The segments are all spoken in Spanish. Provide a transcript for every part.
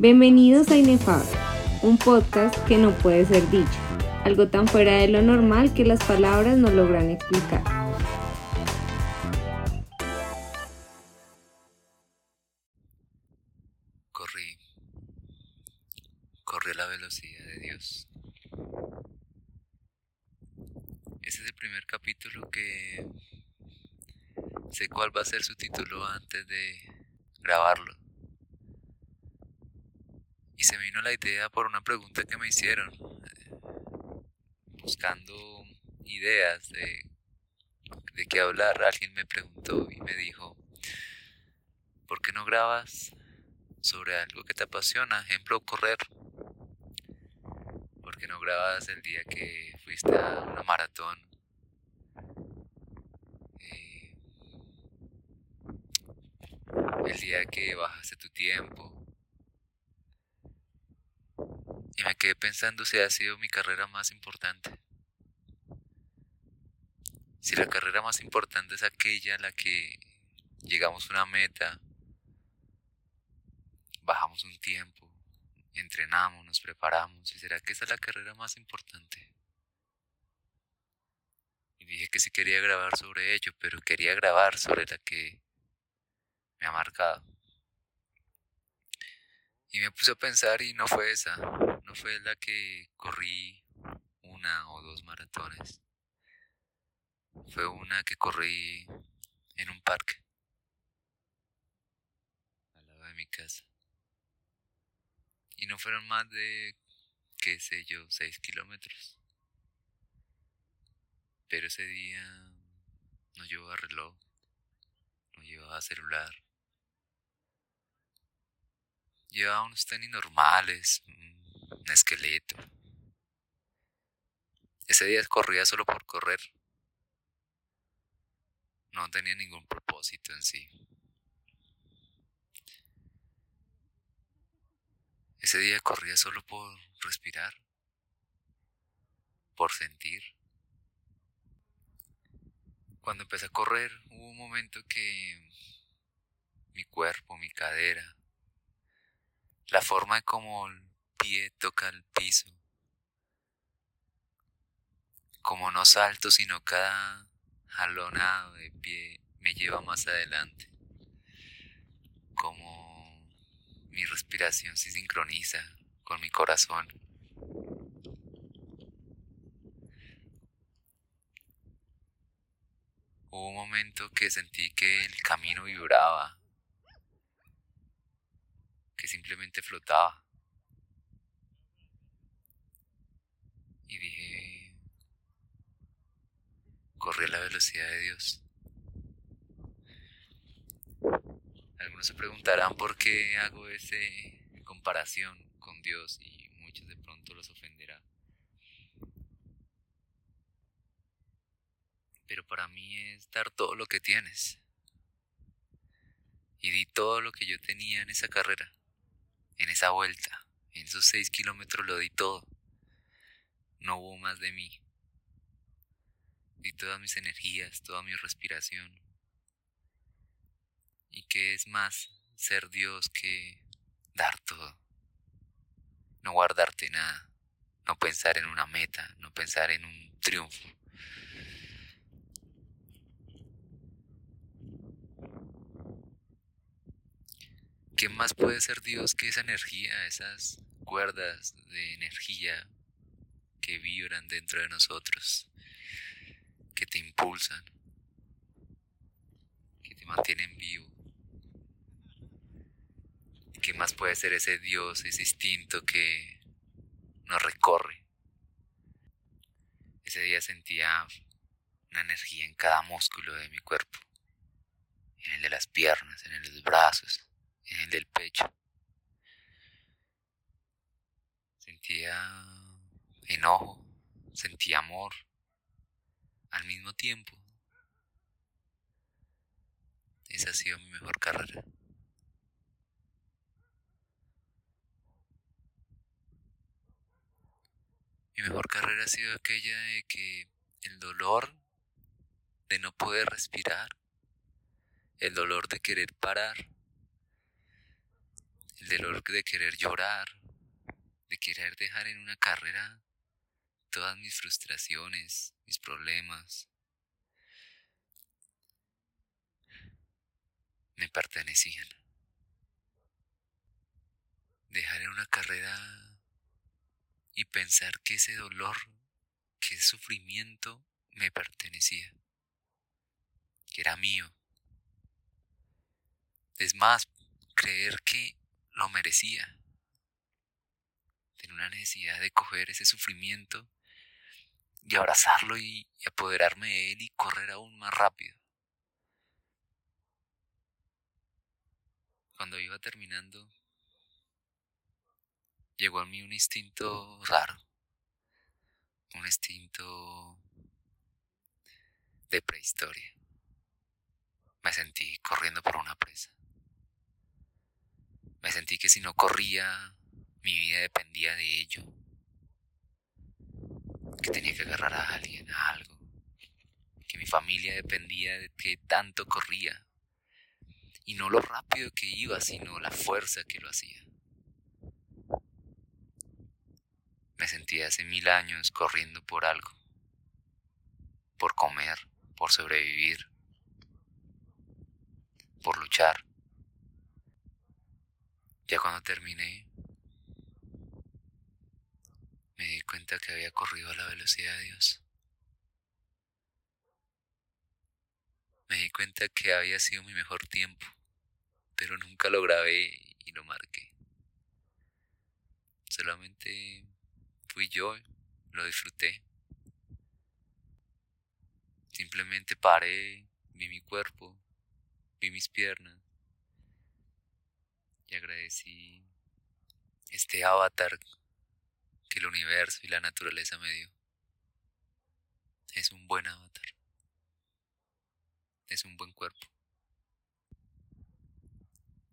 Bienvenidos a Inefable, un podcast que no puede ser dicho, algo tan fuera de lo normal que las palabras no logran explicar. Corrí, corrí a la velocidad de Dios. Ese es el primer capítulo que sé cuál va a ser su título antes de grabarlo. Y se me vino la idea por una pregunta que me hicieron, buscando ideas de, de qué hablar. Alguien me preguntó y me dijo, ¿por qué no grabas sobre algo que te apasiona? Ejemplo, correr. ¿Por qué no grabas el día que fuiste a una maratón? Eh, el día que bajaste tu tiempo. Y me quedé pensando si ha sido mi carrera más importante. Si la carrera más importante es aquella la que llegamos a una meta, bajamos un tiempo, entrenamos, nos preparamos, ¿y será que esa es la carrera más importante? Y dije que sí quería grabar sobre ello, pero quería grabar sobre la que me ha marcado. Y me puse a pensar y no fue esa, no fue la que corrí una o dos maratones. Fue una que corrí en un parque, al lado de mi casa. Y no fueron más de, qué sé yo, seis kilómetros. Pero ese día no llevaba reloj, no llevaba celular. Llevaba unos tenis normales, un esqueleto. Ese día corría solo por correr. No tenía ningún propósito en sí. Ese día corría solo por respirar, por sentir. Cuando empecé a correr hubo un momento que mi cuerpo, mi cadera, la forma de cómo pie toca el piso, como no salto, sino cada jalonado de pie me lleva más adelante, como mi respiración se sincroniza con mi corazón. Hubo un momento que sentí que el camino vibraba, que simplemente flotaba. Y dije, la velocidad de Dios. Algunos se preguntarán por qué hago esa comparación con Dios y muchos de pronto los ofenderá. Pero para mí es dar todo lo que tienes. Y di todo lo que yo tenía en esa carrera, en esa vuelta, en esos seis kilómetros lo di todo. No hubo más de mí. Di todas mis energías, toda mi respiración. ¿Y qué es más ser Dios que dar todo? No guardarte nada, no pensar en una meta, no pensar en un triunfo. ¿Qué más puede ser Dios que esa energía, esas cuerdas de energía que vibran dentro de nosotros, que te impulsan, que te mantienen vivo? ¿Qué más puede ser ese Dios, ese instinto que nos recorre? Ese día sentía una energía en cada músculo de mi cuerpo, en el de las piernas, en el de los brazos, en el del pecho. Sentía enojo, sentía amor al mismo tiempo. Esa ha sido mi mejor carrera. Mi mejor carrera ha sido aquella de que el dolor de no poder respirar, el dolor de querer parar, el dolor de querer llorar, de querer dejar en una carrera todas mis frustraciones, mis problemas. Me pertenecían. Dejar en una carrera y pensar que ese dolor, que ese sufrimiento me pertenecía, que era mío. Es más, creer que lo merecía. Tener una necesidad de coger ese sufrimiento y abrazarlo y, apoderarme de él y correr aún más rápido. Cuando iba terminando, llegó a mí un instinto raro, un instinto de prehistoria. Me sentí corriendo por una presa. Me sentí que si no corría, mi vida dependía de ello. Que tenía que agarrar a alguien, a algo. Que mi familia dependía de que tanto corría. Y no lo rápido que iba, sino la fuerza que lo hacía. Me sentía hace mil años corriendo por algo. Por comer, por sobrevivir, por luchar. Ya cuando terminé, me di cuenta que había corrido a la velocidad de Dios. Me di cuenta que había sido mi mejor tiempo, pero nunca lo grabé y lo marqué. Solamente fui yo, lo disfruté. Simplemente paré, vi mi cuerpo, vi mis piernas, y agradecí este avatar que el universo y la naturaleza me dio. Es un buen avatar. Es un buen cuerpo.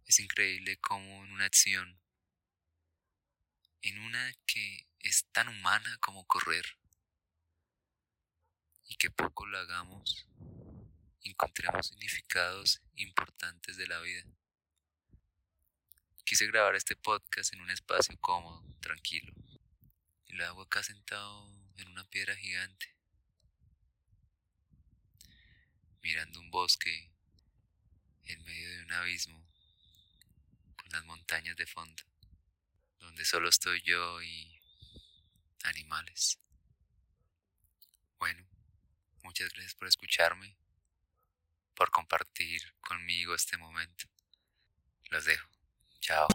Es increíble cómo en una acción, en una que es tan humana como correr, y que poco lo hagamos, encontremos significados importantes de la vida. Quise grabar este podcast en un espacio cómodo, tranquilo. Lo hago acá sentado en una piedra gigante, mirando un bosque en medio de un abismo, con las montañas de fondo, donde solo estoy yo y animales. Bueno, muchas gracias por escucharme, por compartir conmigo este momento. Los dejo. Chao.